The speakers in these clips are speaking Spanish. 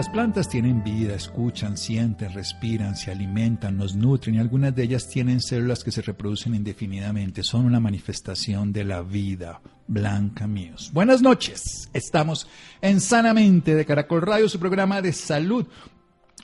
Las plantas tienen vida, escuchan, sienten, respiran, se alimentan, nos nutren y algunas de ellas tienen células que se reproducen indefinidamente. Son una manifestación de la vida. Blanca míos. Buenas noches. Estamos en Sanamente de Caracol Radio, su programa de salud.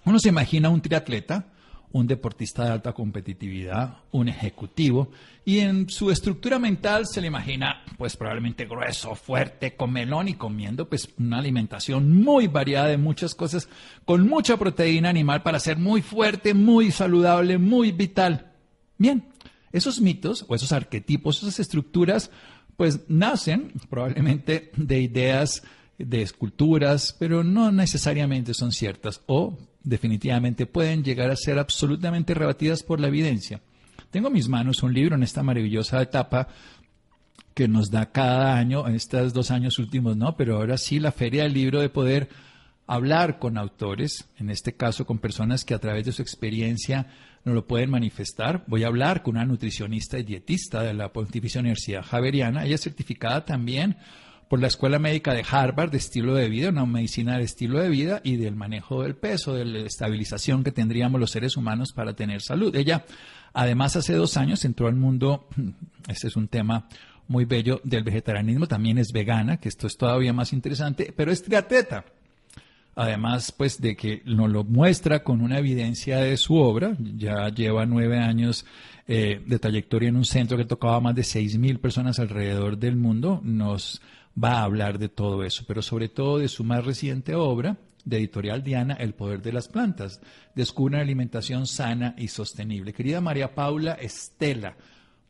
Uno se imagina un triatleta un deportista de alta competitividad, un ejecutivo, y en su estructura mental se le imagina pues probablemente grueso, fuerte, con melón y comiendo pues una alimentación muy variada de muchas cosas, con mucha proteína animal para ser muy fuerte, muy saludable, muy vital. Bien, esos mitos o esos arquetipos, esas estructuras pues nacen probablemente de ideas de esculturas, pero no necesariamente son ciertas o definitivamente pueden llegar a ser absolutamente rebatidas por la evidencia. Tengo en mis manos un libro en esta maravillosa etapa que nos da cada año, en estos dos años últimos, no, pero ahora sí la Feria del Libro de poder hablar con autores, en este caso con personas que a través de su experiencia nos lo pueden manifestar. Voy a hablar con una nutricionista y dietista de la Pontificia Universidad Javeriana, ella es certificada también por la Escuela Médica de Harvard de estilo de vida, una medicina de estilo de vida y del manejo del peso, de la estabilización que tendríamos los seres humanos para tener salud. Ella, además, hace dos años entró al mundo, este es un tema muy bello del vegetarianismo, también es vegana, que esto es todavía más interesante, pero es triatleta. Además, pues de que nos lo muestra con una evidencia de su obra, ya lleva nueve años eh, de trayectoria en un centro que tocaba a más de seis mil personas alrededor del mundo, nos va a hablar de todo eso, pero sobre todo de su más reciente obra, de Editorial Diana, El Poder de las Plantas. Descubre una alimentación sana y sostenible. Querida María Paula Estela,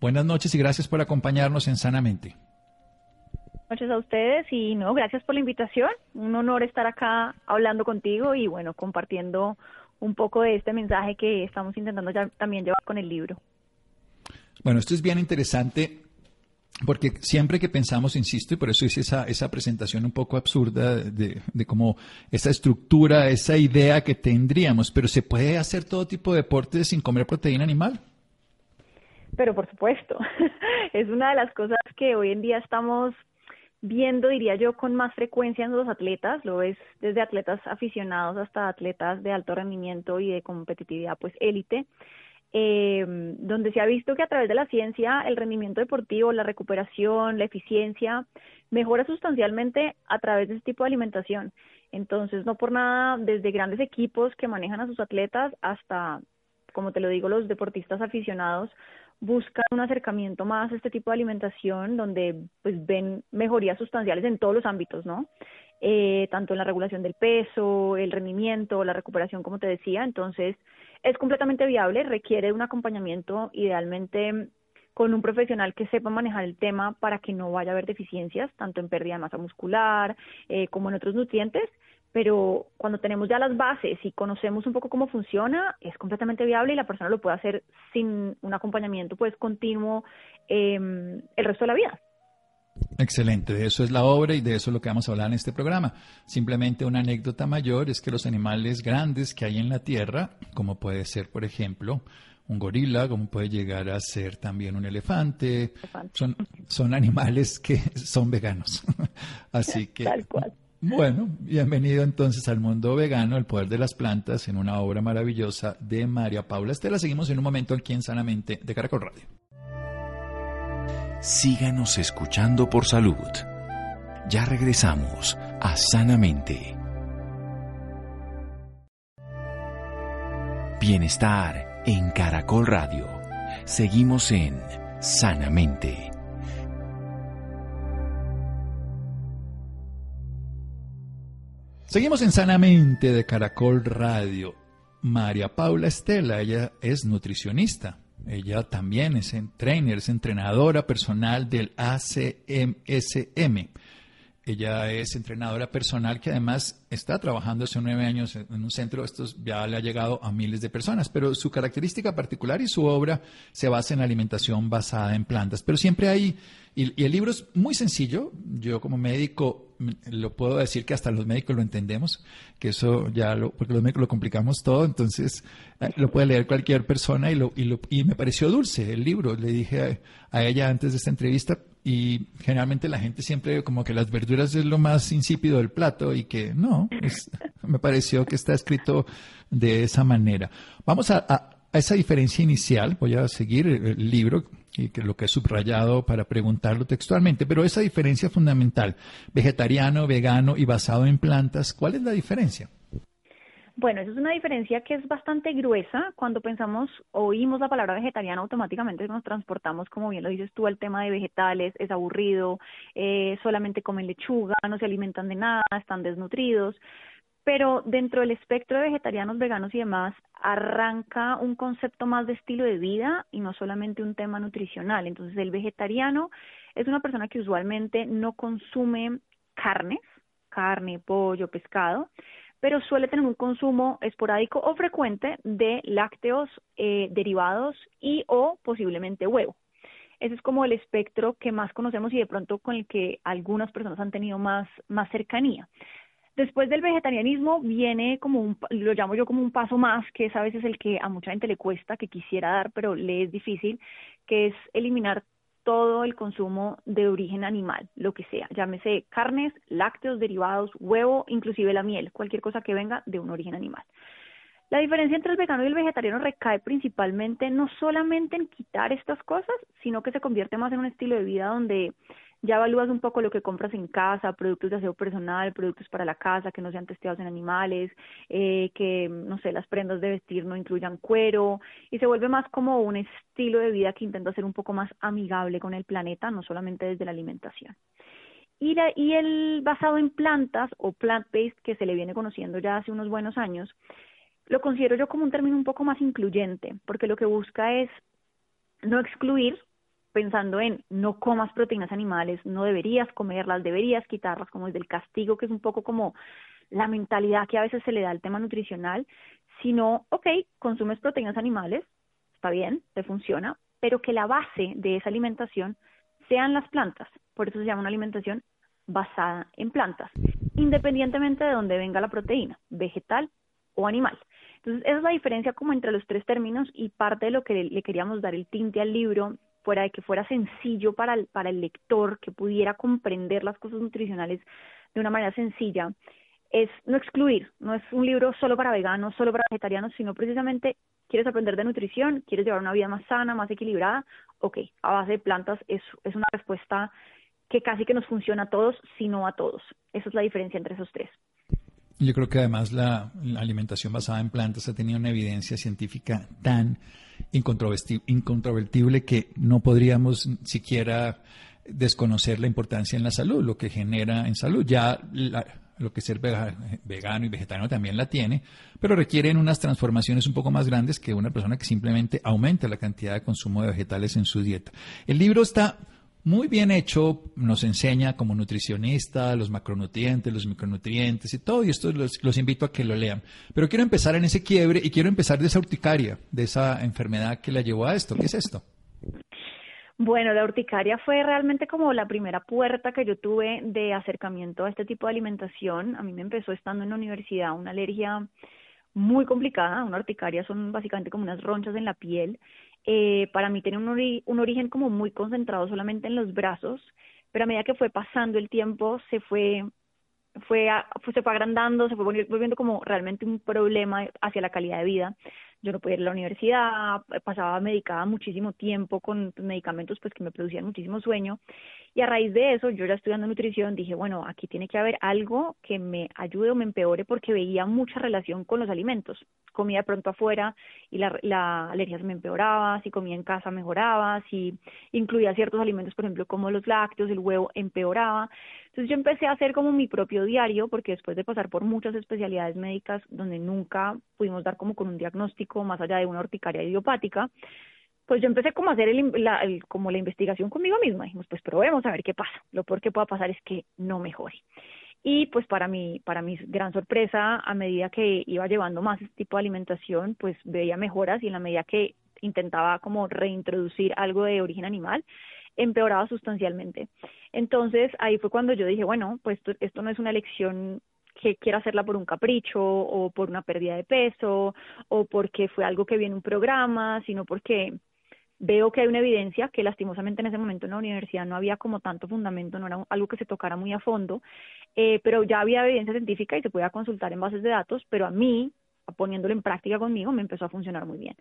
buenas noches y gracias por acompañarnos en Sanamente. Buenas noches a ustedes y no, gracias por la invitación. Un honor estar acá hablando contigo y bueno, compartiendo un poco de este mensaje que estamos intentando ya también llevar con el libro. Bueno, esto es bien interesante porque siempre que pensamos, insisto, y por eso hice esa, esa presentación un poco absurda de, de cómo esa estructura, esa idea que tendríamos, pero ¿se puede hacer todo tipo de deportes sin comer proteína animal? Pero por supuesto, es una de las cosas que hoy en día estamos viendo, diría yo, con más frecuencia en los atletas, lo ves desde atletas aficionados hasta atletas de alto rendimiento y de competitividad, pues élite eh, donde se ha visto que a través de la ciencia el rendimiento deportivo, la recuperación, la eficiencia mejora sustancialmente a través de este tipo de alimentación. Entonces, no por nada, desde grandes equipos que manejan a sus atletas hasta, como te lo digo, los deportistas aficionados buscan un acercamiento más a este tipo de alimentación donde pues ven mejorías sustanciales en todos los ámbitos, ¿no? Eh, tanto en la regulación del peso, el rendimiento, la recuperación, como te decía. Entonces, es completamente viable, requiere un acompañamiento idealmente con un profesional que sepa manejar el tema para que no vaya a haber deficiencias, tanto en pérdida de masa muscular eh, como en otros nutrientes, pero cuando tenemos ya las bases y conocemos un poco cómo funciona, es completamente viable y la persona lo puede hacer sin un acompañamiento pues continuo eh, el resto de la vida. Excelente, de eso es la obra y de eso es lo que vamos a hablar en este programa. Simplemente una anécdota mayor es que los animales grandes que hay en la Tierra, como puede ser, por ejemplo, un gorila, como puede llegar a ser también un elefante, son, son animales que son veganos. Así que... Bueno, bienvenido entonces al mundo vegano, el poder de las plantas, en una obra maravillosa de María Paula Estela. Seguimos en un momento aquí en Sanamente de Caracol Radio síganos escuchando por salud. Ya regresamos a Sanamente. Bienestar en Caracol Radio. Seguimos en Sanamente. Seguimos en Sanamente de Caracol Radio. María Paula Estela, ella es nutricionista ella también es trainer, es entrenadora personal del ACMSM. Ella es entrenadora personal que además está trabajando hace nueve años en un centro. Esto ya le ha llegado a miles de personas, pero su característica particular y su obra se basa en alimentación basada en plantas. Pero siempre hay, y, el libro es muy sencillo. Yo como médico lo puedo decir que hasta los médicos lo entendemos, que eso ya lo, porque los médicos lo complicamos todo, entonces eh, lo puede leer cualquier persona y, lo, y, lo, y me pareció dulce el libro. Le dije a ella antes de esta entrevista, y generalmente la gente siempre como que las verduras es lo más insípido del plato y que no, me pareció que está escrito de esa manera. Vamos a, a, esa diferencia inicial, voy a seguir el libro y que lo que he subrayado para preguntarlo textualmente, pero esa diferencia fundamental, vegetariano, vegano y basado en plantas, ¿cuál es la diferencia? Bueno, esa es una diferencia que es bastante gruesa. Cuando pensamos, oímos la palabra vegetariano, automáticamente nos transportamos, como bien lo dices tú, al tema de vegetales, es aburrido, eh, solamente comen lechuga, no se alimentan de nada, están desnutridos. Pero dentro del espectro de vegetarianos, veganos y demás, arranca un concepto más de estilo de vida y no solamente un tema nutricional. Entonces, el vegetariano es una persona que usualmente no consume carnes, carne, pollo, pescado, pero suele tener un consumo esporádico o frecuente de lácteos eh, derivados y o posiblemente huevo. Ese es como el espectro que más conocemos y de pronto con el que algunas personas han tenido más, más cercanía. Después del vegetarianismo viene como un, lo llamo yo como un paso más, que es a veces el que a mucha gente le cuesta, que quisiera dar, pero le es difícil, que es eliminar todo el consumo de origen animal, lo que sea, llámese carnes, lácteos, derivados, huevo, inclusive la miel, cualquier cosa que venga de un origen animal. La diferencia entre el vegano y el vegetariano recae principalmente no solamente en quitar estas cosas, sino que se convierte más en un estilo de vida donde ya evalúas un poco lo que compras en casa, productos de aseo personal, productos para la casa que no sean testeados en animales, eh, que, no sé, las prendas de vestir no incluyan cuero, y se vuelve más como un estilo de vida que intenta ser un poco más amigable con el planeta, no solamente desde la alimentación. Y, la, y el basado en plantas o plant-based, que se le viene conociendo ya hace unos buenos años, lo considero yo como un término un poco más incluyente, porque lo que busca es no excluir pensando en no comas proteínas animales, no deberías comerlas, deberías quitarlas, como es del castigo, que es un poco como la mentalidad que a veces se le da al tema nutricional, sino, ok, consumes proteínas animales, está bien, te funciona, pero que la base de esa alimentación sean las plantas. Por eso se llama una alimentación basada en plantas, independientemente de dónde venga la proteína, vegetal o animal. Entonces, esa es la diferencia como entre los tres términos y parte de lo que le queríamos dar el tinte al libro fuera de que fuera sencillo para el, lector, que pudiera comprender las cosas nutricionales de una manera sencilla, es no excluir, no es un libro solo para veganos, solo para vegetarianos, sino precisamente quieres aprender de nutrición, quieres llevar una vida más sana, más equilibrada, ok, a base de plantas es, es una respuesta que casi que nos funciona a todos, sino a todos. Esa es la diferencia entre esos tres. Yo creo que además la, alimentación basada en plantas ha tenido una evidencia científica tan incontrovertible que no podríamos siquiera desconocer la importancia en la salud, lo que genera en salud. Ya lo que ser vegano y vegetariano también la tiene, pero requieren unas transformaciones un poco más grandes que una persona que simplemente aumenta la cantidad de consumo de vegetales en su dieta. El libro está muy bien hecho, nos enseña como nutricionista los macronutrientes, los micronutrientes y todo, y esto los, invito a que lo lean. Pero quiero empezar en ese quiebre y quiero empezar de esa urticaria, de esa enfermedad que la llevó a esto. ¿Qué es esto? Bueno, la urticaria fue realmente como la primera puerta que yo tuve de acercamiento a este tipo de alimentación. A mí me empezó estando en la universidad una alergia muy complicada, una urticaria son básicamente como unas ronchas en la piel eh, para mí tenía un, un origen como muy concentrado solamente en los brazos, pero a medida que fue pasando el tiempo se fue fue, se fue agrandando, se fue volviendo como realmente un problema hacia la calidad de vida. Yo no podía ir a la universidad, pasaba medicada muchísimo tiempo con medicamentos pues que me producían muchísimo sueño y a raíz de eso yo ya estudiando nutrición dije, bueno, aquí tiene que haber algo que me ayude o me empeore porque veía mucha relación con los alimentos. Comía pronto afuera y la, la alergia se me empeoraba, si comía en casa mejoraba, si incluía ciertos alimentos, por ejemplo, como los lácteos, el huevo empeoraba. Entonces yo empecé a hacer como mi propio diario porque después de pasar por muchas especialidades médicas donde nunca pudimos dar como con un diagnóstico más allá de una urticaria idiopática, pues yo empecé como a hacer el, la, como la investigación conmigo misma. Dijimos, pues probemos a ver qué pasa. Lo peor que pueda pasar es que no mejore. Y pues para mi, para mi gran sorpresa, a medida que iba llevando más este tipo de alimentación, pues veía mejoras y en la medida que intentaba como reintroducir algo de origen animal, empeoraba sustancialmente. Entonces ahí fue cuando yo dije, bueno, pues esto no es una elección que quiera hacerla por un capricho o por una pérdida de peso o porque fue algo que vi en un programa, sino porque veo que hay una evidencia que lastimosamente en ese momento en la universidad no había como tanto fundamento, no era algo que se tocara muy a fondo, eh, pero ya había evidencia científica y se podía consultar en bases de datos, pero a mí, poniéndolo en práctica conmigo, me empezó a funcionar muy bien.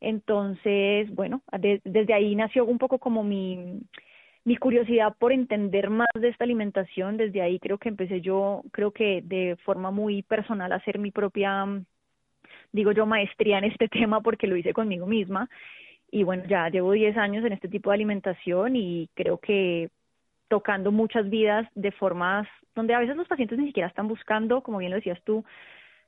Entonces, bueno, desde ahí nació un poco como mi, mi curiosidad por entender más de esta alimentación, desde ahí creo que empecé yo, creo que de forma muy personal a hacer mi propia, digo yo, maestría en este tema porque lo hice conmigo misma. Y bueno, ya llevo 10 años en este tipo de alimentación y creo que tocando muchas vidas de formas donde a veces los pacientes ni siquiera están buscando, como bien lo decías tú,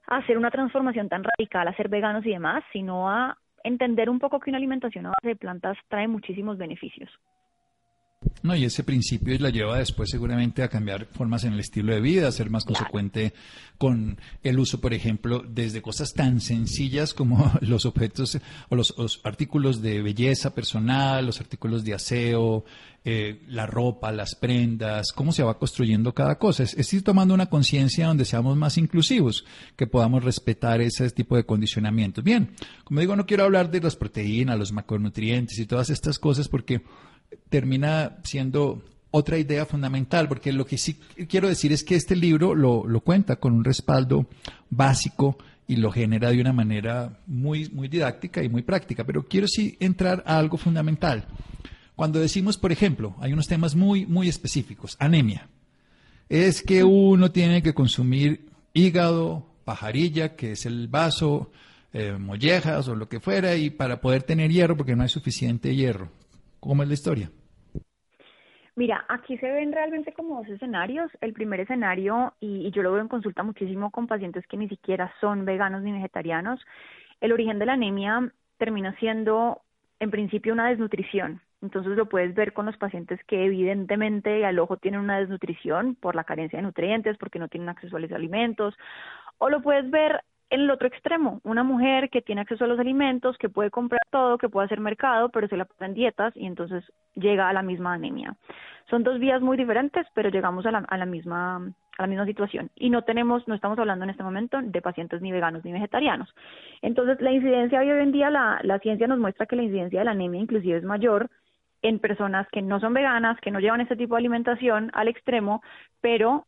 hacer una transformación tan radical, a ser veganos y demás, sino a entender un poco que una alimentación a base de plantas trae muchísimos beneficios. No, y ese principio la lleva después seguramente a cambiar formas en el estilo de vida, a ser más consecuente con el uso, por ejemplo, desde cosas tan sencillas como los objetos o los, artículos de belleza personal, los artículos de aseo, eh, la ropa, las prendas, cómo se va construyendo cada cosa. Es, es ir tomando una conciencia donde seamos más inclusivos, que podamos respetar ese tipo de condicionamientos. Bien, como digo, no quiero hablar de las proteínas, los macronutrientes y todas estas cosas porque termina siendo otra idea fundamental, porque lo que sí quiero decir es que este libro lo, lo, cuenta con un respaldo básico y lo genera de una manera muy, muy didáctica y muy práctica, pero quiero sí entrar a algo fundamental. Cuando decimos, por ejemplo, hay unos temas muy, muy específicos, anemia, es que uno tiene que consumir hígado, pajarilla, que es el vaso, eh, mollejas o lo que fuera, y para poder tener hierro, porque no hay suficiente hierro. ¿Cómo es la historia? Mira, aquí se ven realmente como dos escenarios. El primer escenario, y, yo lo veo en consulta muchísimo con pacientes que ni siquiera son veganos ni vegetarianos, el origen de la anemia termina siendo en principio una desnutrición. Entonces lo puedes ver con los pacientes que evidentemente al ojo tienen una desnutrición por la carencia de nutrientes, porque no tienen acceso a los alimentos, o lo puedes ver en el otro extremo, una mujer que tiene acceso a los alimentos, que puede comprar todo, que puede hacer mercado, pero se la pasa en dietas y entonces llega a la misma anemia. Son dos vías muy diferentes, pero llegamos a la, misma a la misma situación y no tenemos no estamos hablando en este momento de pacientes ni veganos ni vegetarianos. Entonces, la incidencia hoy en día la, la ciencia nos muestra que la incidencia de la anemia inclusive es mayor en personas que no son veganas, que no llevan este tipo de alimentación al extremo, pero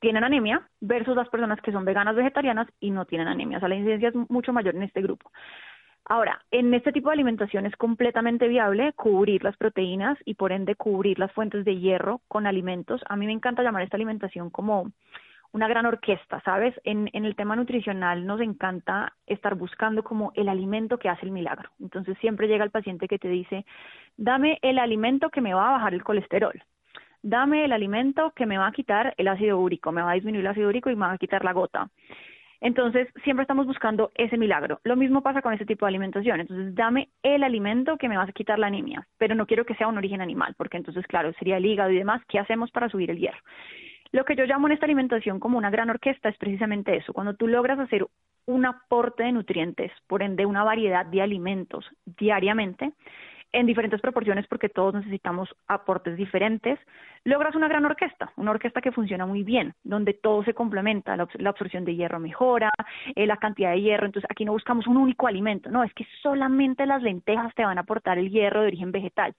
tienen anemia versus las personas que son veganas vegetarianas y no tienen anemia. O sea, la incidencia es mucho mayor en este grupo. Ahora, en este tipo de alimentación es completamente viable cubrir las proteínas y por ende cubrir las fuentes de hierro con alimentos. A mí me encanta llamar esta alimentación como una gran orquesta, ¿sabes? En, en el tema nutricional nos encanta estar buscando como el alimento que hace el milagro. Entonces siempre llega el paciente que te dice, dame el alimento que me va a bajar el colesterol dame el alimento que me va a quitar el ácido úrico, me va a disminuir el ácido úrico y me va a quitar la gota. Entonces, siempre estamos buscando ese milagro. Lo mismo pasa con ese tipo de alimentación. Entonces, dame el alimento que me va a quitar la anemia, pero no quiero que sea un origen animal, porque entonces, claro, sería el hígado y demás. ¿Qué hacemos para subir el hierro? Lo que yo llamo en esta alimentación como una gran orquesta es precisamente eso. Cuando tú logras hacer un aporte de nutrientes, por ende una variedad de alimentos diariamente, en diferentes proporciones porque todos necesitamos aportes diferentes, logras una gran orquesta, una orquesta que funciona muy bien, donde todo se complementa, la, absorción de hierro mejora, eh, la cantidad de hierro, entonces aquí no buscamos un único alimento, no, es que solamente las lentejas te van a aportar el hierro de origen vegetal.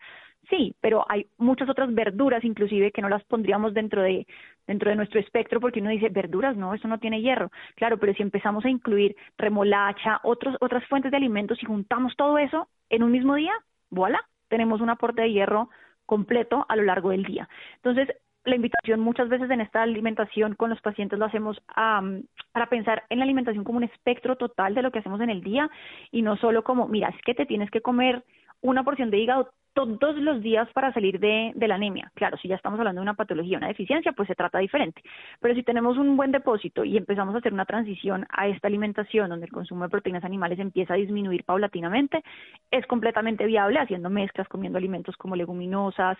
Sí, pero hay muchas otras verduras inclusive que no las pondríamos dentro de dentro de nuestro espectro porque uno dice verduras, no, eso no tiene hierro. Claro, pero si empezamos a incluir remolacha, otros otras fuentes de alimentos y juntamos todo eso en un mismo día, voilà, tenemos un aporte de hierro completo a lo largo del día. Entonces, la invitación muchas veces en esta alimentación con los pacientes lo hacemos para pensar en la alimentación como un espectro total de lo que hacemos en el día y no solo como, mira, es que te tienes que comer una porción de hígado todos los días para salir de, la anemia. Claro, si ya estamos hablando de una patología, una deficiencia, pues se trata diferente. Pero si tenemos un buen depósito y empezamos a hacer una transición a esta alimentación donde el consumo de proteínas animales empieza a disminuir paulatinamente, es completamente viable haciendo mezclas, comiendo alimentos como leguminosas,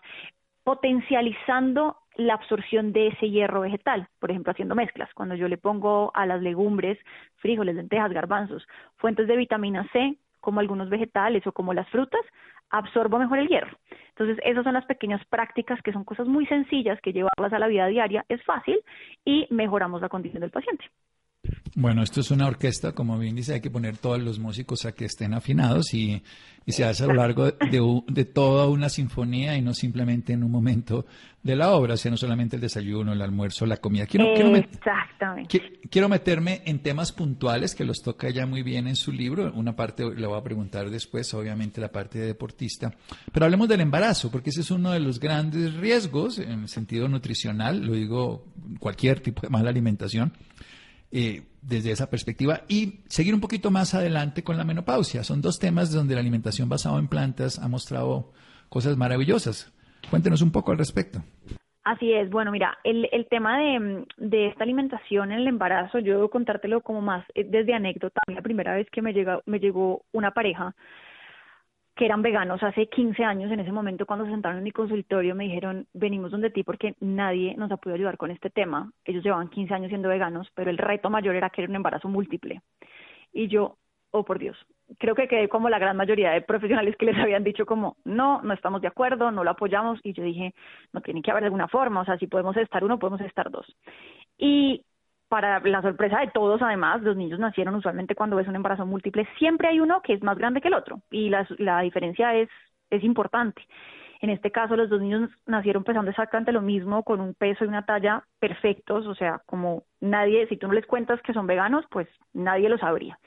potencializando la absorción de ese hierro vegetal, por ejemplo, haciendo mezclas. Cuando yo le pongo a las legumbres, frijoles, lentejas, garbanzos, fuentes de vitamina C, como algunos vegetales o como las frutas, absorbo mejor el hierro. Entonces, esas son las pequeñas prácticas que son cosas muy sencillas que llevarlas a la vida diaria es fácil y mejoramos la condición del paciente. Bueno, esto es una orquesta, como bien dice, hay que poner todos los músicos a que estén afinados y, se hace a lo largo de, toda una sinfonía y no simplemente en un momento de la obra, sino solamente el desayuno, el almuerzo, la comida. Quiero, Exactamente. Quiero, meterme en temas puntuales que los toca ya muy bien en su libro. Una parte le voy a preguntar después, obviamente la parte de deportista. Pero hablemos del embarazo, porque ese es uno de los grandes riesgos en el sentido nutricional, lo digo cualquier tipo de mala alimentación eh, desde esa perspectiva y seguir un poquito más adelante con la menopausia. Son dos temas donde la alimentación basada en plantas ha mostrado cosas maravillosas. Cuéntenos un poco al respecto. Así es, bueno, mira, el, el tema de, de, esta alimentación en el embarazo, yo debo contártelo como más eh, desde anécdota. La primera vez que me, llega, me llegó una pareja que eran veganos hace 15 años, en ese momento cuando se sentaron en mi consultorio me dijeron, venimos donde ti porque nadie nos ha podido ayudar con este tema. Ellos llevaban 15 años siendo veganos, pero el reto mayor era que era un embarazo múltiple. Y yo, oh por Dios, creo que quedé como la gran mayoría de profesionales que les habían dicho como, no, no estamos de acuerdo, no lo apoyamos. Y yo dije, no tiene que haber alguna forma, o sea, si podemos estar uno, podemos estar dos. Y para la sorpresa de todos, además, los niños nacieron usualmente cuando ves un embarazo múltiple, siempre hay uno que es más grande que el otro y la, la diferencia es, es importante. En este caso, los dos niños nacieron pesando exactamente lo mismo, con un peso y una talla perfectos, o sea, como nadie, si tú no les cuentas que son veganos, pues nadie lo sabría.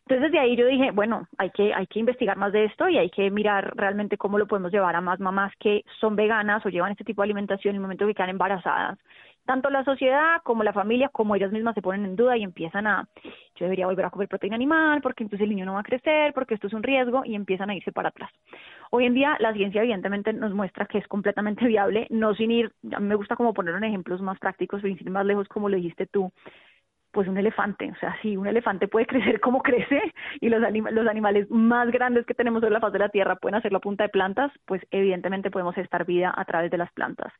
Entonces, desde ahí yo dije, bueno, hay que, hay que investigar más de esto y hay que mirar realmente cómo lo podemos llevar a más mamás que son veganas o llevan este tipo de alimentación en el momento que quedan embarazadas tanto la sociedad como la familia, como ellas mismas se ponen en duda y empiezan a, yo debería volver a comer proteína animal porque entonces el niño no va a crecer, porque esto es un riesgo y empiezan a irse para atrás. Hoy en día la ciencia evidentemente nos muestra que es completamente viable, no sin ir, a mí me gusta como poner ejemplos más prácticos, sin ir más lejos como lo dijiste tú, pues un elefante, o sea, sí, un elefante puede crecer como crece y los, los animales más grandes que tenemos sobre la faz de la Tierra pueden hacer la punta de plantas, pues evidentemente podemos estar vida a través de las plantas.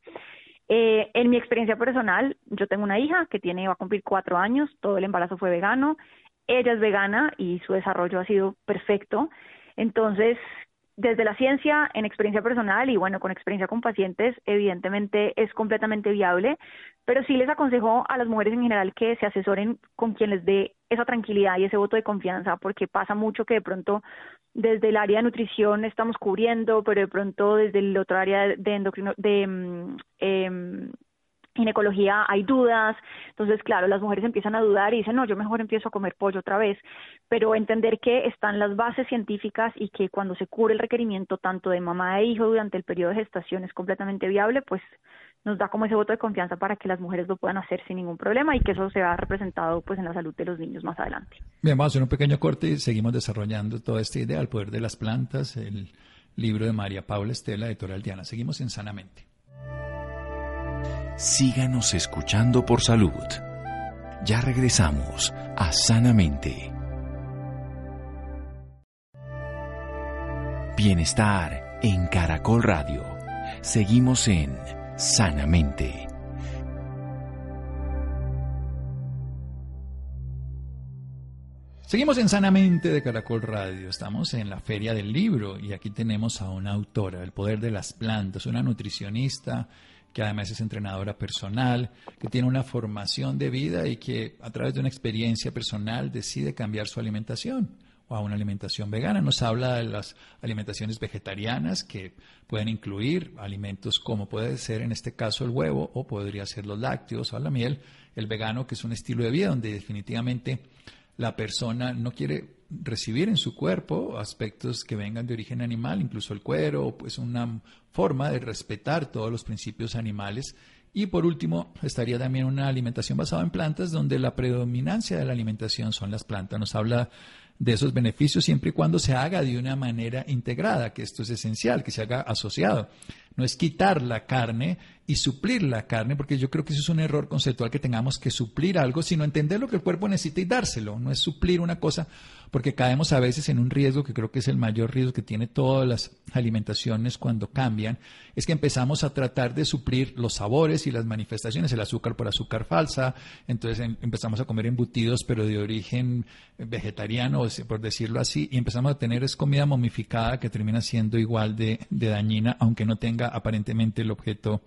Eh, en mi experiencia personal, yo tengo una hija que tiene, va a cumplir cuatro años, todo el embarazo fue vegano, ella es vegana y su desarrollo ha sido perfecto. Entonces, desde la ciencia, en experiencia personal y bueno, con experiencia con pacientes, evidentemente es completamente viable, pero sí les aconsejo a las mujeres en general que se asesoren con quien les dé esa tranquilidad y ese voto de confianza, porque pasa mucho que de pronto desde el área de nutrición estamos cubriendo, pero de pronto desde el otro área de endocrino, de mm, em, ginecología hay dudas, entonces claro, las mujeres empiezan a dudar y dicen, no, yo mejor empiezo a comer pollo otra vez, pero entender que están las bases científicas y que cuando se cubre el requerimiento tanto de mamá e hijo durante el periodo de gestación es completamente viable, pues nos da como ese voto de confianza para que las mujeres lo puedan hacer sin ningún problema y que eso se vea representado pues en la salud de los niños más adelante. Bien, vamos a hacer un pequeño corte y seguimos desarrollando toda esta idea, el poder de las plantas, el libro de María Paula Estela, editorial Diana. Seguimos en Sanamente. Síganos escuchando por salud. Ya regresamos a Sanamente. Bienestar en Caracol Radio. Seguimos en Sanamente. Seguimos en Sanamente de Caracol Radio. Estamos en la Feria del Libro y aquí tenemos a una autora, El Poder de las Plantas, una nutricionista que además es entrenadora personal, que tiene una formación de vida y que a través de una experiencia personal decide cambiar su alimentación o a una alimentación vegana. Nos habla de las alimentaciones vegetarianas que pueden incluir alimentos como puede ser en este caso el huevo o podría ser los lácteos o la miel, el vegano que es un estilo de vida donde definitivamente la persona no quiere recibir en su cuerpo aspectos que vengan de origen animal, incluso el cuero, pues una forma de respetar todos los principios animales. Y por último, estaría también una alimentación basada en plantas, donde la predominancia de la alimentación son las plantas. Nos habla de esos beneficios siempre y cuando se haga de una manera integrada, que esto es esencial, que se haga asociado. No es quitar la carne y suplir la carne, porque yo creo que eso es un error conceptual que tengamos que suplir algo, sino entender lo que el cuerpo necesita y dárselo. No es suplir una cosa, porque caemos a veces en un riesgo que creo que es el mayor riesgo que tiene todas las alimentaciones cuando cambian, es que empezamos a tratar de suplir los sabores y las manifestaciones, el azúcar por azúcar falsa, entonces em, empezamos a comer embutidos pero de origen vegetariano, por decirlo así, y empezamos a tener es comida momificada que termina siendo igual de, de dañina, aunque no tenga aparentemente el objeto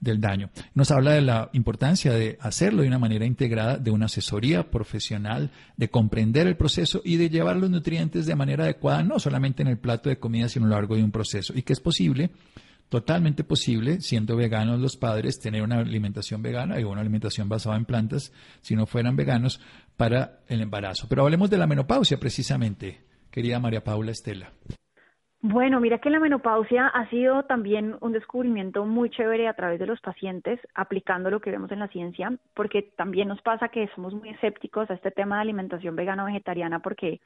del daño. Nos habla de la importancia de hacerlo de una manera integrada, de una asesoría profesional, de comprender el proceso y de llevar los nutrientes de manera adecuada, no solamente en el plato de comida, sino a lo largo de un proceso. Y que es posible, totalmente posible, siendo veganos los padres, tener una alimentación vegana y una alimentación basada en plantas, si no fueran veganos, para el embarazo. Pero hablemos de la menopausia precisamente, querida María Paula Estela. Bueno, mira que la menopausia ha sido también un descubrimiento muy chévere a través de los pacientes, aplicando lo que vemos en la ciencia, porque también nos pasa que somos muy escépticos a este tema de alimentación vegana o vegetariana, porque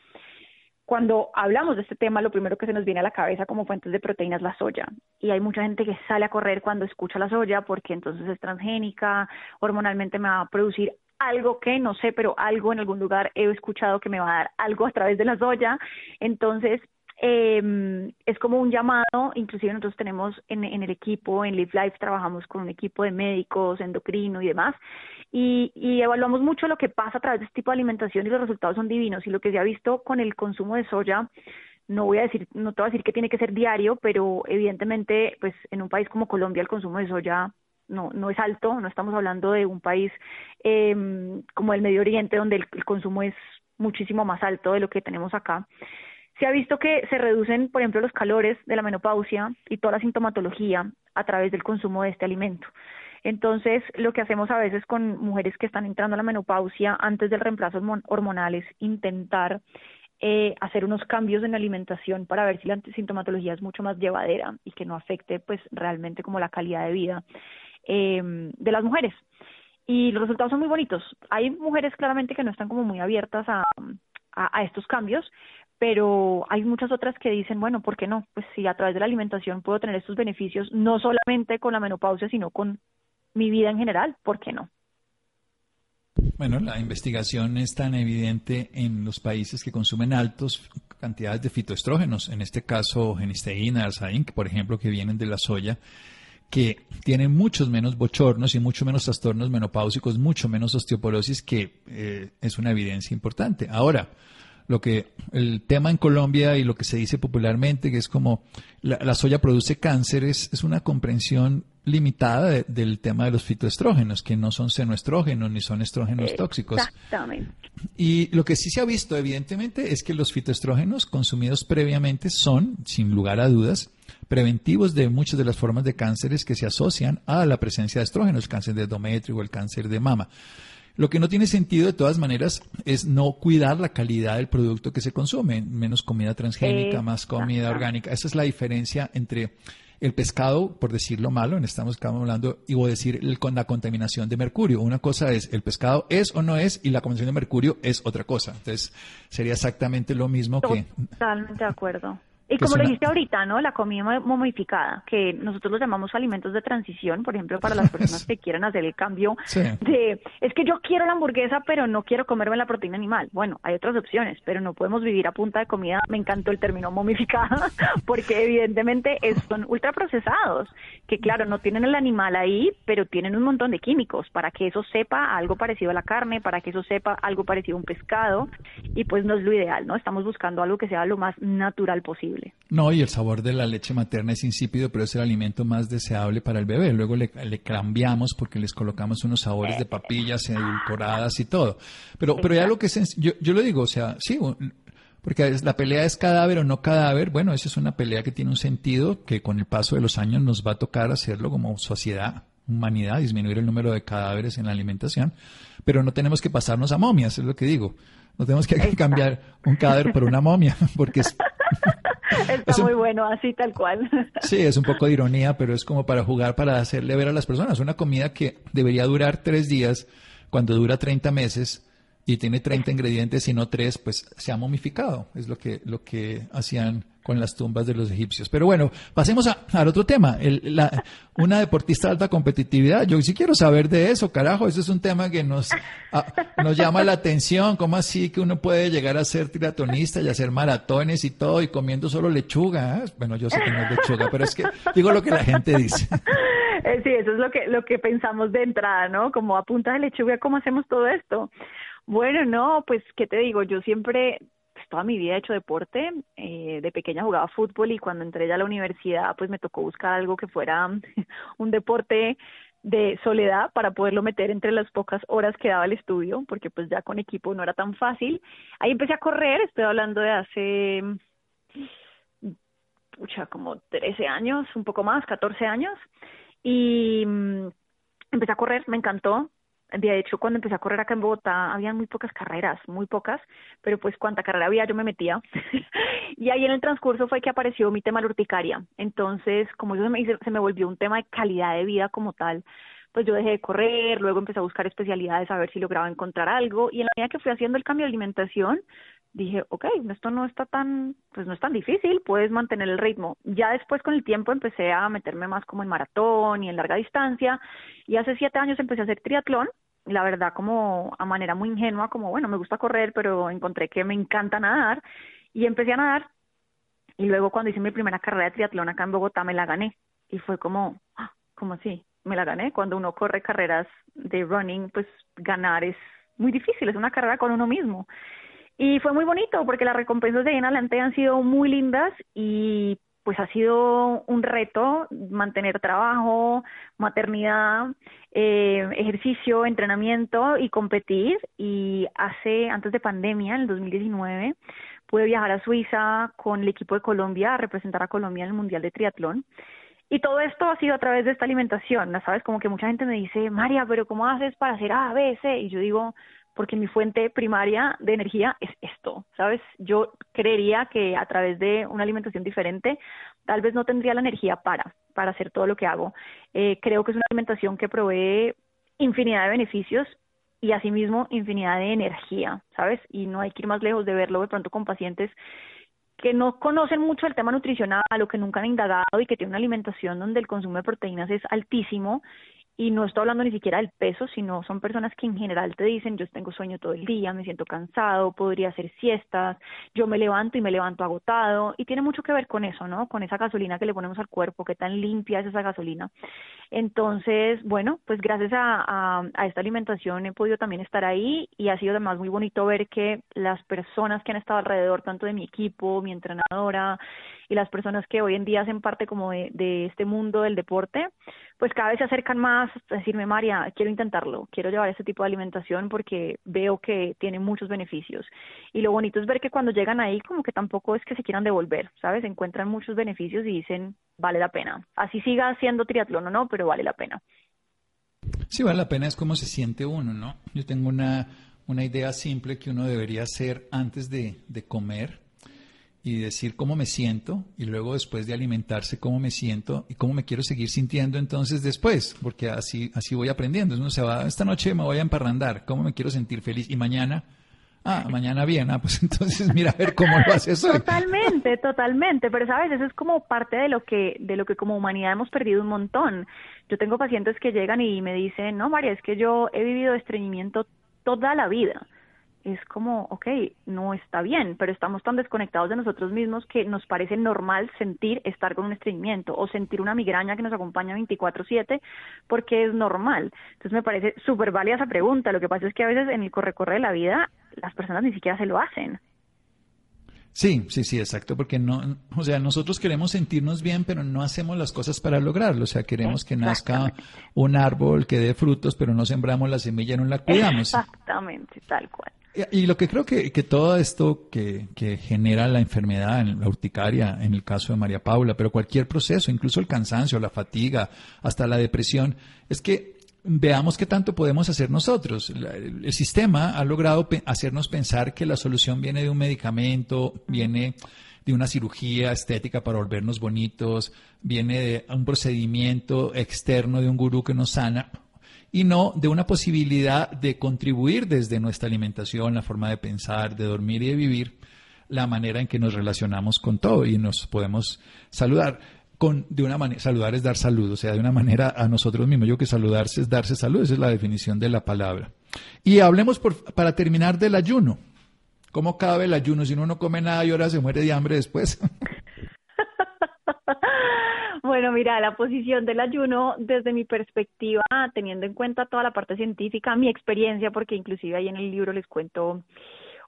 cuando hablamos de este tema, lo primero que se nos viene a la cabeza como fuentes de proteínas es la soya. Y hay mucha gente que sale a correr cuando escucha la soya porque entonces es transgénica, hormonalmente me va a producir algo que no sé, pero algo en algún lugar he escuchado que me va a dar algo a través de la soya. Entonces, eh, es como un llamado, inclusive nosotros tenemos en, en, el equipo, en Live Life trabajamos con un equipo de médicos, endocrino y demás, y, y, evaluamos mucho lo que pasa a través de este tipo de alimentación y los resultados son divinos. Y lo que se ha visto con el consumo de soya, no voy a decir, no te voy a decir que tiene que ser diario, pero evidentemente, pues en un país como Colombia el consumo de soya no, no es alto, no estamos hablando de un país eh, como el Medio Oriente donde el, el consumo es muchísimo más alto de lo que tenemos acá. Se ha visto que se reducen, por ejemplo, los calores de la menopausia y toda la sintomatología a través del consumo de este alimento. Entonces, lo que hacemos a veces con mujeres que están entrando a la menopausia antes del reemplazo hormonal es intentar eh, hacer unos cambios en la alimentación para ver si la sintomatología es mucho más llevadera y que no afecte pues realmente como la calidad de vida eh, de las mujeres. Y los resultados son muy bonitos. Hay mujeres claramente que no están como muy abiertas a estos cambios, pero hay muchas otras que dicen, bueno, ¿por qué no? Pues si a través de la alimentación puedo tener estos beneficios, no solamente con la menopausia, sino con mi vida en general, ¿por qué no? Bueno, la investigación es tan evidente en los países que consumen altas cantidades de fitoestrógenos, en este caso genisteína, arsaín, por ejemplo, que vienen de la soya, que tienen muchos menos bochornos y mucho menos trastornos menopáusicos, mucho menos osteoporosis, que eh, es una evidencia importante. Ahora, lo que el tema en Colombia y lo que se dice popularmente, que es como la, soya produce cáncer, es, una comprensión limitada del tema de los fitoestrógenos, que no son senoestrógenos ni son estrógenos tóxicos. Exactamente. Y lo que sí se ha visto, evidentemente, es que los fitoestrógenos consumidos previamente son, sin lugar a dudas, preventivos de muchas de las formas de cánceres que se asocian a la presencia de estrógenos, el cáncer de endometrio o el cáncer de mama. Lo que no tiene sentido de todas maneras es no cuidar la calidad del producto que se consume, menos comida transgénica, más comida orgánica. Esa es la diferencia entre el pescado, por decirlo malo, estamos hablando, y voy a decir con la contaminación de mercurio. Una cosa es el pescado es o no es y la contaminación de mercurio es otra cosa. Entonces, sería exactamente lo mismo que... Totalmente de acuerdo. Y como lo dijiste ahorita, ¿no? La comida momificada, que nosotros lo llamamos alimentos de transición, por ejemplo, para las personas que quieran hacer el cambio de, es que yo quiero la hamburguesa, pero no quiero comerme la proteína animal. Bueno, hay otras opciones, pero no podemos vivir a punta de comida. Me encantó el término momificada, porque evidentemente son ultraprocesados, que claro, no tienen el animal ahí, pero tienen un montón de químicos para que eso sepa algo parecido a la carne, para que eso sepa algo parecido a un pescado, y pues no es lo ideal, ¿no? Estamos buscando algo que sea lo más natural posible. No, y el sabor de la leche materna es insípido, pero es el alimento más deseable para el bebé. Luego le, cambiamos porque les colocamos unos sabores de papillas edulcoradas y todo. Pero, pero ya lo que es, yo, yo lo digo, o sea, sí, porque la pelea es cadáver o no cadáver. Bueno, esa es una pelea que tiene un sentido que con el paso de los años nos va a tocar hacerlo como sociedad, humanidad, disminuir el número de cadáveres en la alimentación. Pero no tenemos que pasarnos a momias, es lo que digo. No tenemos que cambiar un cadáver por una momia, porque es, Está muy bueno, así tal cual. Sí, es un poco de ironía, pero es como para jugar, para hacerle ver a las personas. Una comida que debería durar tres días, cuando dura 30 meses, y tiene 30 ingredientes y no 3, pues se ha momificado. Es lo que, lo que hacían con las tumbas de los egipcios. Pero bueno, pasemos a, al otro tema. la, una deportista de alta competitividad. Yo sí quiero saber de eso, carajo. Eso es un tema que nos, nos llama la atención. ¿Cómo así que uno puede llegar a ser triatlonista y hacer maratones y todo y comiendo solo lechuga? ¿eh? Bueno, yo sé que no es lechuga, pero es que digo lo que la gente dice. Eh, sí, eso es lo que, lo que pensamos de entrada, ¿no? Como a punta de lechuga, ¿cómo hacemos todo esto? Bueno, no, pues, ¿qué te digo? Yo siempre toda mi vida he hecho deporte. Eh, de pequeña jugaba fútbol y cuando entré ya a la universidad, pues me tocó buscar algo que fuera un deporte de soledad para poderlo meter entre las pocas horas que daba el estudio, porque pues ya con equipo no era tan fácil. Ahí empecé a correr, estoy hablando de hace, pucha, como 13 años, un poco más, 14 años, y mm, empecé a correr, me encantó, de hecho, cuando empecé a correr acá en Bogotá, había muy pocas carreras, muy pocas, pero pues cuanta carrera había yo me metía. y ahí en el transcurso fue que apareció mi tema la urticaria. Entonces, como eso se me, se me volvió un tema de calidad de vida como tal, pues yo dejé de correr, luego empecé a buscar especialidades a ver si lograba encontrar algo y en la medida que fui haciendo el cambio de alimentación, dije, ok, esto no está tan, pues no es tan difícil, puedes mantener el ritmo. Ya después con el tiempo empecé a meterme más como en maratón y en larga distancia y hace siete años empecé a hacer triatlón, la verdad como a manera muy ingenua, como bueno, me gusta correr, pero encontré que me encanta nadar y empecé a nadar y luego cuando hice mi primera carrera de triatlón acá en Bogotá me la gané y fue como, ah, ¿cómo así? Me la gané. Cuando uno corre carreras de running, pues ganar es muy difícil, es una carrera con uno mismo. Y fue muy bonito porque las recompensas de ahí en adelante han sido muy lindas y pues ha sido un reto mantener trabajo, maternidad, eh, ejercicio, entrenamiento y competir. Y hace, antes de pandemia, en el 2019, pude viajar a Suiza con el equipo de Colombia a representar a Colombia en el Mundial de Triatlón. Y todo esto ha sido a través de esta alimentación, ¿sabes? Como que mucha gente me dice, María, pero ¿cómo haces para hacer A, B, C? Y yo digo, porque mi fuente primaria de energía es esto, ¿sabes? Yo creería que a través de una alimentación diferente, tal vez no tendría la energía para, para hacer todo lo que hago. Eh, creo que es una alimentación que provee infinidad de beneficios y asimismo infinidad de energía, ¿sabes? Y no hay que ir más lejos de verlo de pronto con pacientes que no conocen mucho el tema nutricional o que nunca han indagado y que tienen una alimentación donde el consumo de proteínas es altísimo y no estoy hablando ni siquiera del peso, sino son personas que en general te dicen, yo tengo sueño todo el día, me siento cansado, podría hacer siestas, yo me levanto y me levanto agotado, y tiene mucho que ver con eso, ¿no? Con esa gasolina que le ponemos al cuerpo, qué tan limpia es esa gasolina. Entonces, bueno, pues gracias a, a, esta alimentación he podido también estar ahí y ha sido además muy bonito ver que las personas que han estado alrededor, tanto de mi equipo, mi entrenadora, y las personas que hoy en día hacen parte como de, este mundo del deporte, pues cada vez se acercan más a decirme, María, quiero intentarlo, quiero llevar este tipo de alimentación porque veo que tiene muchos beneficios. Y lo bonito es ver que cuando llegan ahí, como que tampoco es que se quieran devolver, ¿sabes? Encuentran muchos beneficios y dicen, vale la pena. Así siga haciendo triatlón o no, pero vale la pena. Sí, vale la pena, es como se siente uno, ¿no? Yo tengo una, una idea simple que uno debería hacer antes de, de comer y decir cómo me siento y luego después de alimentarse cómo me siento y cómo me quiero seguir sintiendo entonces después, porque así así voy aprendiendo. Uno se va, esta noche me voy a emparrandar, cómo me quiero sentir feliz y mañana Ah, mañana bien, ah, pues entonces mira a ver cómo lo haces hoy. Totalmente, totalmente, pero sabes, eso es como parte de lo que de lo que como humanidad hemos perdido un montón. Yo tengo pacientes que llegan y me dicen, "No, María, es que yo he vivido estreñimiento toda la vida." Es como, ok, no está bien, pero estamos tan desconectados de nosotros mismos que nos parece normal sentir estar con un estreñimiento o sentir una migraña que nos acompaña 24/7 porque es normal. Entonces me parece súper válida esa pregunta. Lo que pasa es que a veces en el corre-corre de la vida las personas ni siquiera se lo hacen. Sí, sí, sí, exacto, porque no, o sea, nosotros queremos sentirnos bien, pero no hacemos las cosas para lograrlo, o sea, queremos que nazca un árbol que dé frutos, pero no sembramos la semilla, no la cuidamos. Exactamente, tal cual. Y lo que creo que, que todo esto que, que, genera la enfermedad, la urticaria, en el caso de María Paula, pero cualquier proceso, incluso el cansancio, la fatiga, hasta la depresión, es que veamos qué tanto podemos hacer nosotros. El sistema ha logrado hacernos pensar que la solución viene de un medicamento, viene de una cirugía estética para volvernos bonitos, viene de un procedimiento externo de un gurú que nos sana y no de una posibilidad de contribuir desde nuestra alimentación, la forma de pensar, de dormir y de vivir, la manera en que nos relacionamos con todo y nos podemos saludar. Con, de una manera, saludar es dar salud, o sea, de una manera a nosotros mismos. Yo que saludarse es darse salud, esa es la definición de la palabra. Y hablemos por, para terminar del ayuno. ¿Cómo cabe el ayuno? Si uno no come nada y ahora se muere de hambre después. Bueno, mira, la posición del ayuno desde mi perspectiva, teniendo en cuenta toda la parte científica, mi experiencia, porque inclusive ahí en el libro les cuento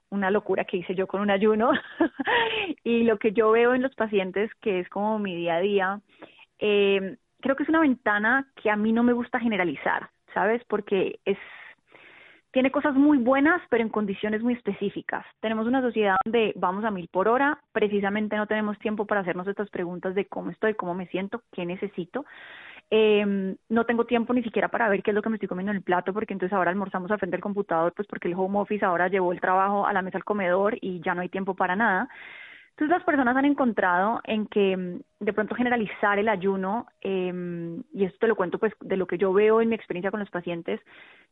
una locura que hice yo con un ayuno y lo que yo veo en los pacientes, que es como mi día a día, eh, creo que es una ventana que a mí no me gusta generalizar, ¿sabes? Porque es tiene cosas muy buenas, pero en condiciones muy específicas. Tenemos una sociedad donde vamos a mil por hora, precisamente no tenemos tiempo para hacernos estas preguntas de cómo estoy, cómo me siento, qué necesito. Eh, no tengo tiempo ni siquiera para ver qué es lo que me estoy comiendo en el plato, porque entonces ahora almorzamos al frente del computador, pues porque el home office ahora llevó el trabajo a la mesa al comedor y ya no hay tiempo para nada. Entonces las personas han encontrado en que mm, de pronto generalizar el ayuno, eh, y esto te lo cuento pues de lo que yo veo en mi experiencia con los pacientes,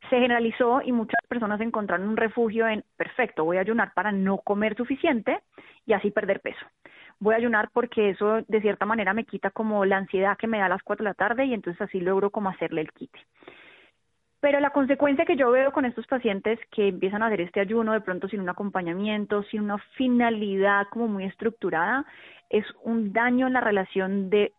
se generalizó y muchas personas encontraron un refugio en, perfecto, voy a ayunar para no comer suficiente y así perder peso. Voy a ayunar porque eso de cierta manera me quita como la ansiedad que me da a las 4 de la tarde y entonces así logro como hacerle el quite. Pero la consecuencia que yo veo con estos pacientes que empiezan a hacer este ayuno de pronto sin un acompañamiento, sin una finalidad como muy estructurada, es un daño en la relación de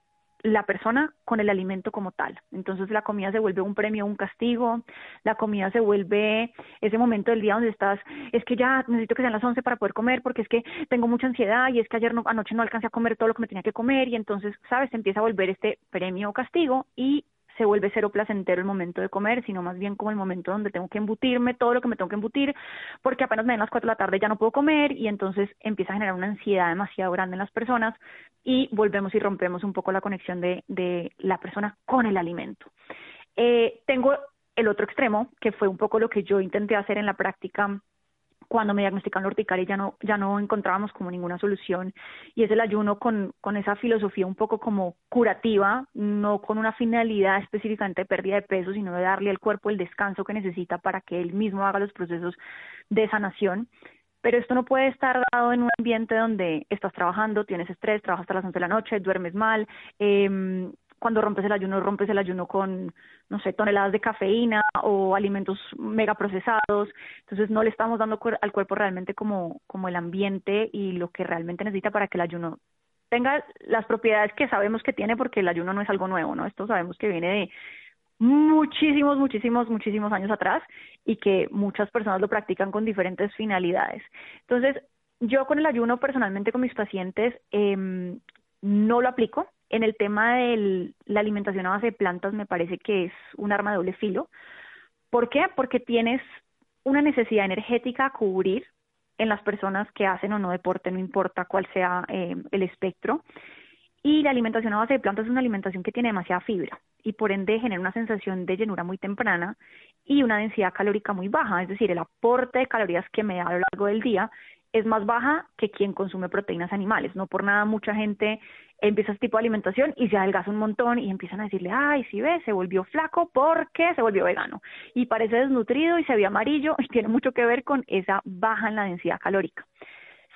la persona con el alimento como tal. Entonces la comida se vuelve un premio, un castigo, la comida se vuelve ese momento del día donde estás, es que ya necesito que sean las 11 para poder comer porque es que tengo mucha ansiedad y es que ayer no, anoche no alcancé a comer todo lo que me tenía que comer y entonces, ¿sabes? Se empieza a volver este premio o castigo y se vuelve cero placentero el momento de comer, sino más bien como el momento donde tengo que embutirme todo lo que me tengo que embutir, porque apenas me den las cuatro de la tarde ya no puedo comer y entonces empieza a generar una ansiedad demasiado grande en las personas y volvemos y rompemos un poco la conexión de, de la persona con el alimento. Eh, tengo el otro extremo, que fue un poco lo que yo intenté hacer en la práctica cuando me diagnosticaron la urticaria ya no, ya no encontrábamos como ninguna solución y es el ayuno con, con esa filosofía un poco como curativa, no con una finalidad específicamente de pérdida de peso, sino de darle al cuerpo el descanso que necesita para que él mismo haga los procesos de sanación. Pero esto no puede estar dado en un ambiente donde estás trabajando, tienes estrés, trabajas hasta las 11 de la noche, duermes mal, eh, cuando rompes el ayuno, rompes el ayuno con, no sé, toneladas de cafeína o alimentos mega procesados. Entonces no le estamos dando al cuerpo realmente como, como el ambiente y lo que realmente necesita para que el ayuno tenga las propiedades que sabemos que tiene, porque el ayuno no es algo nuevo, ¿no? Esto sabemos que viene de muchísimos, muchísimos, muchísimos años atrás y que muchas personas lo practican con diferentes finalidades. Entonces, yo con el ayuno personalmente con mis pacientes eh, no lo aplico, en el tema de la alimentación a base de plantas me parece que es un arma de doble filo. ¿Por qué? Porque tienes una necesidad energética a cubrir en las personas que hacen o no deporte, no importa cuál sea eh, el espectro. Y la alimentación a base de plantas es una alimentación que tiene demasiada fibra y por ende genera una sensación de llenura muy temprana y una densidad calórica muy baja, es decir, el aporte de calorías que me da a lo largo del día es más baja que quien consume proteínas animales. No por nada mucha gente empieza este tipo de alimentación y se adelgaza un montón y empiezan a decirle, ay, si ves, se volvió flaco porque se volvió vegano y parece desnutrido y se ve amarillo y tiene mucho que ver con esa baja en la densidad calórica.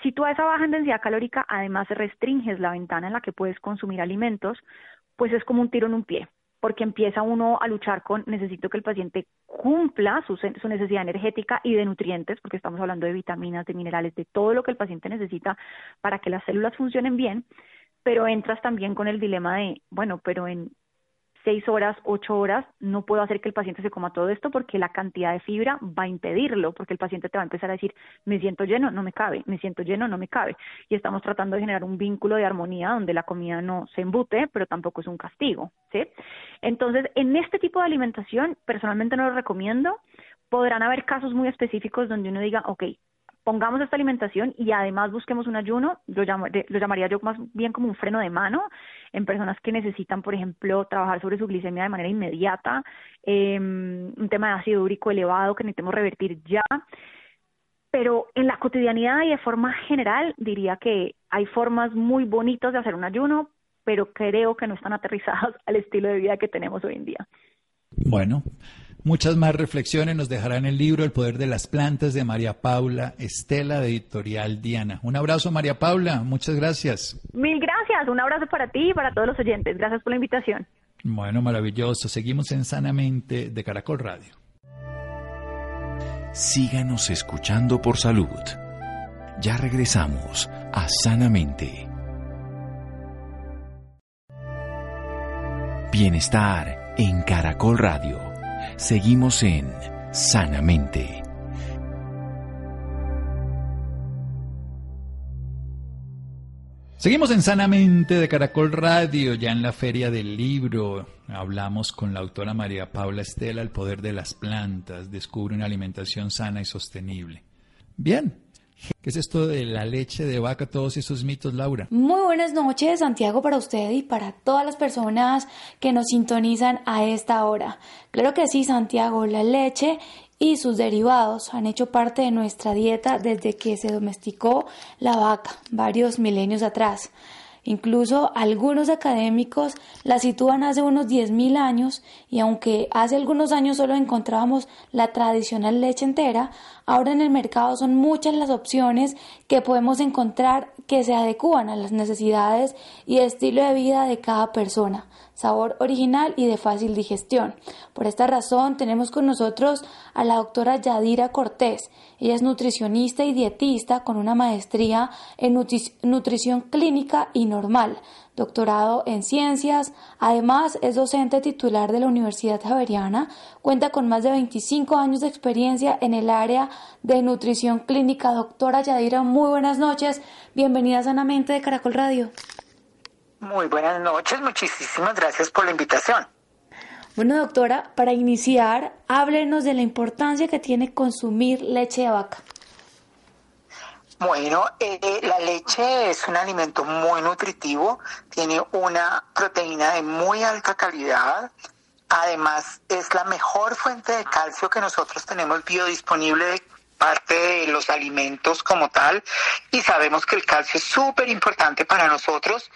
Si tú a esa baja en densidad calórica además restringes la ventana en la que puedes consumir alimentos, pues es como un tiro en un pie, porque empieza uno a luchar con necesito que el paciente cumpla su, su, necesidad energética y de nutrientes, porque estamos hablando de vitaminas, de minerales, de todo lo que el paciente necesita para que las células funcionen bien, pero entras también con el dilema de, bueno, pero en seis horas, ocho horas, no puedo hacer que el paciente se coma todo esto porque la cantidad de fibra va a impedirlo, porque el paciente te va a empezar a decir, me siento lleno, no me cabe, me siento lleno, no me cabe. Y estamos tratando de generar un vínculo de armonía donde la comida no se embute, pero tampoco es un castigo, ¿sí? Entonces, en este tipo de alimentación, personalmente no lo recomiendo. Podrán haber casos muy específicos donde uno diga, ok, pongamos esta alimentación y además busquemos un ayuno, lo, lo llamaría yo más bien como un freno de mano en personas que necesitan, por ejemplo, trabajar sobre su glicemia de manera inmediata, eh, un tema de ácido úrico elevado que necesitemos revertir ya. Pero en la cotidianidad y de forma general diría que hay formas muy bonitas de hacer un ayuno, pero creo que no están aterrizadas al estilo de vida que tenemos hoy en día. Bueno, Muchas más reflexiones nos dejará en el libro El poder de las plantas de María Paula Estela de Editorial Diana. Un abrazo María Paula, muchas gracias. Mil gracias, un abrazo para ti y para todos los oyentes. Gracias por la invitación. Bueno, maravilloso. Seguimos en Sanamente de Caracol Radio. Síganos escuchando por salud. Ya regresamos a Sanamente. Bienestar en Caracol Radio. Seguimos en Sanamente. Seguimos en Sanamente de Caracol Radio, ya en la Feria del Libro. Hablamos con la autora María Paula Estela, El poder de las plantas, descubre una alimentación sana y sostenible. Bien, ¿Qué es esto de la leche de vaca, todos esos mitos, Laura? Muy buenas noches, Santiago, para usted y para todas las personas que nos sintonizan a esta hora. Claro que sí, Santiago, la leche y sus derivados han hecho parte de nuestra dieta desde que se domesticó la vaca, varios milenios atrás. Incluso algunos académicos la sitúan hace unos 10.000 años y aunque hace algunos años solo encontrábamos la tradicional leche entera, ahora en el mercado son muchas las opciones que podemos encontrar que se adecúan a las necesidades y estilo de vida de cada persona sabor original y de fácil digestión. Por esta razón tenemos con nosotros a la doctora Yadira Cortés. Ella es nutricionista y dietista con una maestría en nutrición clínica y normal, doctorado en ciencias. Además, es docente titular de la Universidad Javeriana. Cuenta con más de 25 años de experiencia en el área de nutrición clínica. Doctora Yadira, muy buenas noches. Bienvenida sanamente de Caracol Radio. Muy buenas noches, muchísimas gracias por la invitación. Bueno, doctora, para iniciar, háblenos de la importancia que tiene consumir leche de vaca. Bueno, eh, la leche es un alimento muy nutritivo, tiene una proteína de muy alta calidad, además es la mejor fuente de calcio que nosotros tenemos biodisponible parte de los alimentos como tal y sabemos que el calcio es súper importante para nosotros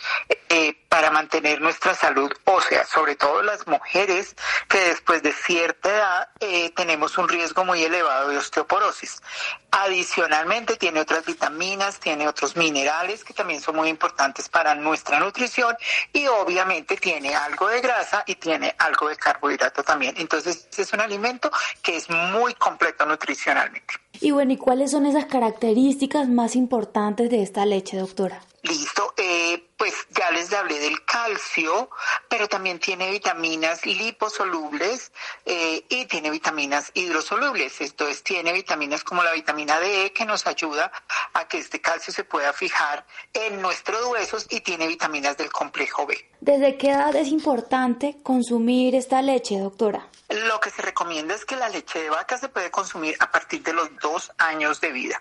eh, para mantener nuestra salud ósea, sobre todo las mujeres que después de cierta edad eh, tenemos un riesgo muy elevado de osteoporosis. Adicionalmente tiene otras vitaminas, tiene otros minerales que también son muy importantes para nuestra nutrición y obviamente tiene algo de grasa y tiene algo de carbohidrato también. Entonces es un alimento que es muy completo nutricionalmente. Y bueno, ¿y cuáles son esas características más importantes de esta leche, doctora? Listo, eh, pues ya les hablé del calcio, pero también tiene vitaminas liposolubles eh, y tiene vitaminas hidrosolubles. Esto es, tiene vitaminas como la vitamina D que nos ayuda a que este calcio se pueda fijar en nuestros huesos y tiene vitaminas del complejo B. ¿Desde qué edad es importante consumir esta leche, doctora? Lo que se recomienda es que la leche de vaca se puede consumir a partir de los dos años de vida.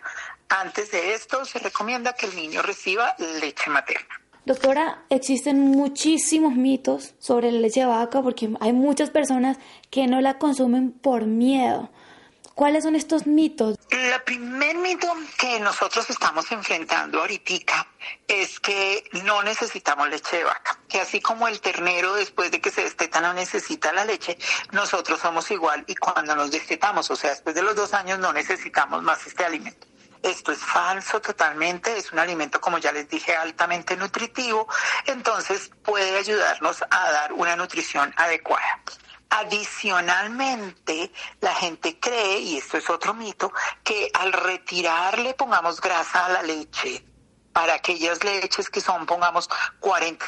Antes de esto se recomienda que el niño reciba leche materna. Doctora, existen muchísimos mitos sobre la leche de vaca porque hay muchas personas que no la consumen por miedo. ¿Cuáles son estos mitos? El primer mito que nosotros estamos enfrentando ahorita es que no necesitamos leche de vaca, que así como el ternero después de que se desteta no necesita la leche, nosotros somos igual y cuando nos destetamos, o sea, después de los dos años no necesitamos más este alimento. Esto es falso totalmente, es un alimento, como ya les dije, altamente nutritivo, entonces puede ayudarnos a dar una nutrición adecuada. Adicionalmente, la gente cree, y esto es otro mito, que al retirarle pongamos grasa a la leche, para aquellas leches que son, pongamos, 40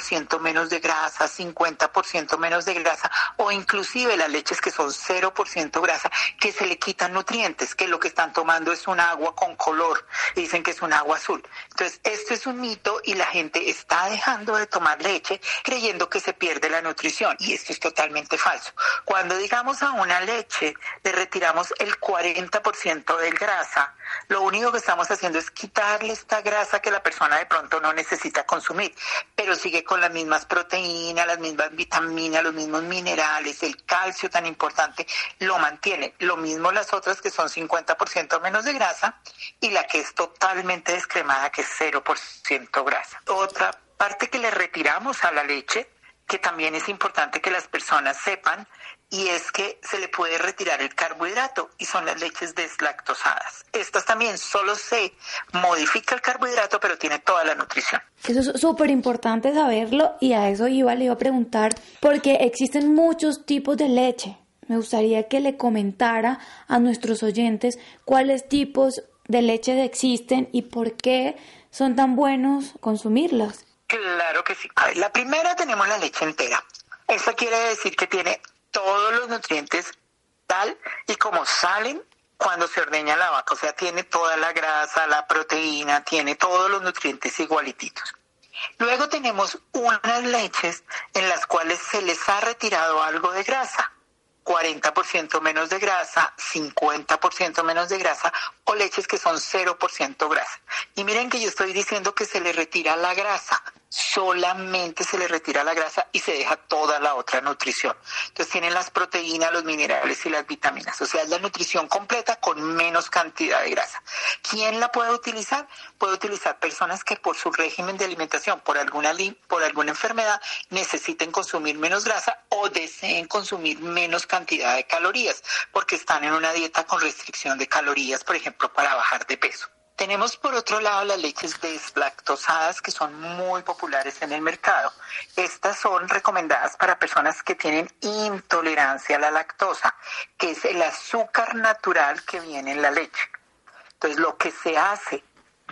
ciento menos de grasa, 50% menos de grasa o inclusive las leches que son 0% grasa, que se le quitan nutrientes, que lo que están tomando es un agua con color, dicen que es un agua azul. Entonces, esto es un mito y la gente está dejando de tomar leche creyendo que se pierde la nutrición y esto es totalmente falso. Cuando digamos a una leche le retiramos el 40% de grasa, lo único que estamos haciendo es quitarle esta grasa que la persona de pronto no necesita consumir, pero sigue con las mismas proteínas, las mismas vitaminas, los mismos minerales, el calcio tan importante, lo mantiene. Lo mismo las otras que son 50% menos de grasa y la que es totalmente descremada que es 0% grasa. Otra parte que le retiramos a la leche que también es importante que las personas sepan y es que se le puede retirar el carbohidrato y son las leches deslactosadas. Estas también solo se modifica el carbohidrato pero tiene toda la nutrición. Eso es súper importante saberlo y a eso iba, le iba a preguntar porque existen muchos tipos de leche. Me gustaría que le comentara a nuestros oyentes cuáles tipos de leche existen y por qué son tan buenos consumirlas. Claro que sí. la primera tenemos la leche entera. Eso quiere decir que tiene todos los nutrientes tal y como salen cuando se ordeña la vaca. O sea, tiene toda la grasa, la proteína, tiene todos los nutrientes igualititos. Luego tenemos unas leches en las cuales se les ha retirado algo de grasa. 40% menos de grasa, 50% menos de grasa o leches que son 0% grasa. Y miren que yo estoy diciendo que se le retira la grasa solamente se le retira la grasa y se deja toda la otra nutrición. Entonces tienen las proteínas, los minerales y las vitaminas. O sea, es la nutrición completa con menos cantidad de grasa. ¿Quién la puede utilizar? Puede utilizar personas que por su régimen de alimentación, por alguna, por alguna enfermedad, necesiten consumir menos grasa o deseen consumir menos cantidad de calorías, porque están en una dieta con restricción de calorías, por ejemplo, para bajar de peso. Tenemos por otro lado las leches deslactosadas que son muy populares en el mercado. Estas son recomendadas para personas que tienen intolerancia a la lactosa, que es el azúcar natural que viene en la leche. Entonces lo que se hace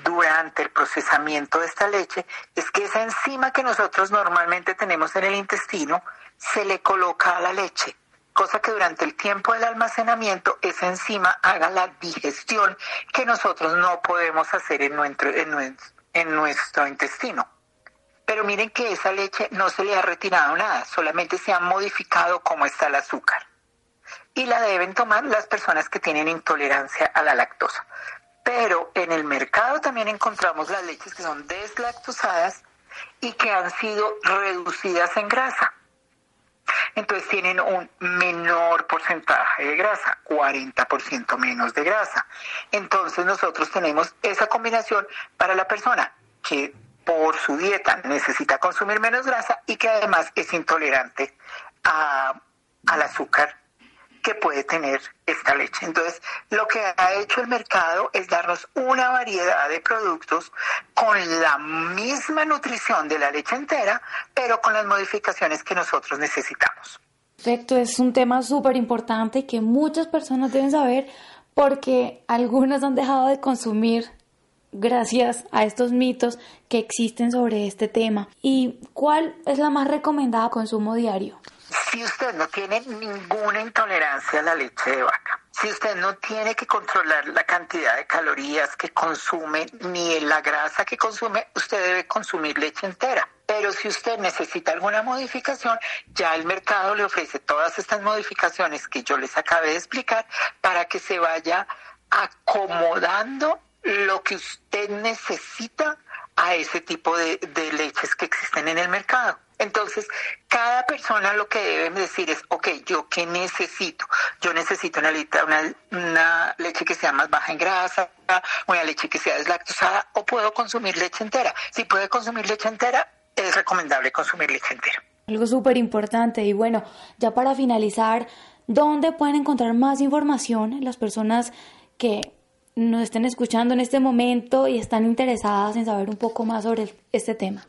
durante el procesamiento de esta leche es que esa enzima que nosotros normalmente tenemos en el intestino se le coloca a la leche cosa que durante el tiempo del almacenamiento esa enzima haga la digestión que nosotros no podemos hacer en nuestro, en nuestro, intestino. Pero miren que esa leche no se le ha retirado nada, solamente se ha modificado cómo está el azúcar. Y la deben tomar las personas que tienen intolerancia a la lactosa. Pero en el mercado también encontramos las leches que son deslactosadas y que han sido reducidas en grasa entonces tienen un menor porcentaje de grasa, 40% menos de grasa. Entonces nosotros tenemos esa combinación para la persona que por su dieta necesita consumir menos grasa y que además es intolerante al azúcar que puede tener esta leche. Entonces, lo que ha hecho el mercado es darnos una variedad de productos con la misma nutrición de la leche entera, pero con las modificaciones que nosotros necesitamos. Perfecto, es un tema súper importante que muchas personas deben saber porque algunas han dejado de consumir gracias a estos mitos que existen sobre este tema. ¿Y cuál es la más recomendada consumo diario? Si usted no tiene ninguna intolerancia a la leche de vaca, si usted no tiene que controlar la cantidad de calorías que consume ni la grasa que consume, usted debe consumir leche entera. Pero si usted necesita alguna modificación, ya el mercado le ofrece todas estas modificaciones que yo les acabé de explicar para que se vaya acomodando lo que usted necesita a ese tipo de, de leches que existen en el mercado. Entonces, cada persona lo que debe decir es, ok, ¿yo qué necesito? Yo necesito una, una, leche que sea más baja en grasa, una leche que sea deslactosada, o puedo consumir leche entera. Si puede consumir leche entera, es recomendable consumir leche entera. Algo súper importante. Y bueno, ya para finalizar, ¿dónde pueden encontrar más información las personas que nos estén escuchando en este momento y están interesadas en saber un poco más sobre este tema?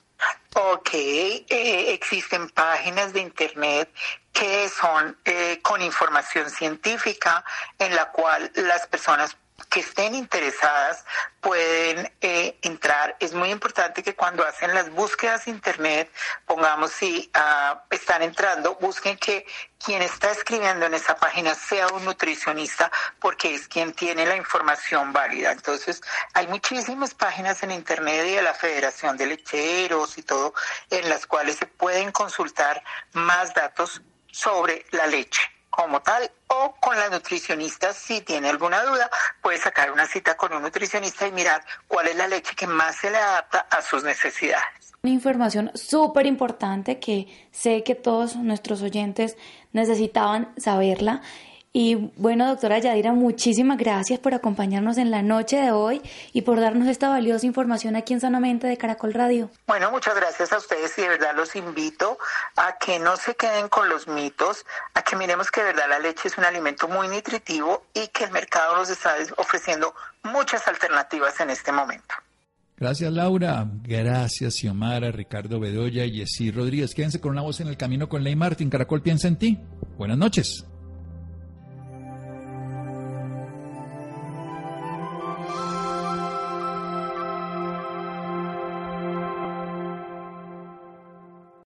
Ok, eh, existen páginas de Internet que son eh, con información científica en la cual las personas que estén interesadas pueden eh, entrar. Es muy importante que cuando hacen las búsquedas internet, pongamos si ah, están entrando, busquen que quien está escribiendo en esa página sea un nutricionista porque es quien tiene la información válida. Entonces, hay muchísimas páginas en internet y de la Federación de Lecheros y todo, en las cuales se pueden consultar más datos sobre la leche como tal o con la nutricionista si tiene alguna duda puede sacar una cita con un nutricionista y mirar cuál es la leche que más se le adapta a sus necesidades. Una información súper importante que sé que todos nuestros oyentes necesitaban saberla Y bueno, doctora Yadira, muchísimas gracias por acompañarnos en la noche de hoy y por darnos esta valiosa información aquí en Sanamente de Caracol Radio. Bueno, muchas gracias a ustedes y de verdad los invito a que no se queden con los mitos, a que miremos que de verdad la leche es un alimento muy nutritivo y que el mercado nos está ofreciendo muchas alternativas en este momento. Gracias Laura, gracias Xiomara, Ricardo Bedoya y Jessy Rodríguez. Quédense con una voz en el camino con Ley Martín. Caracol piensa en ti. Buenas noches.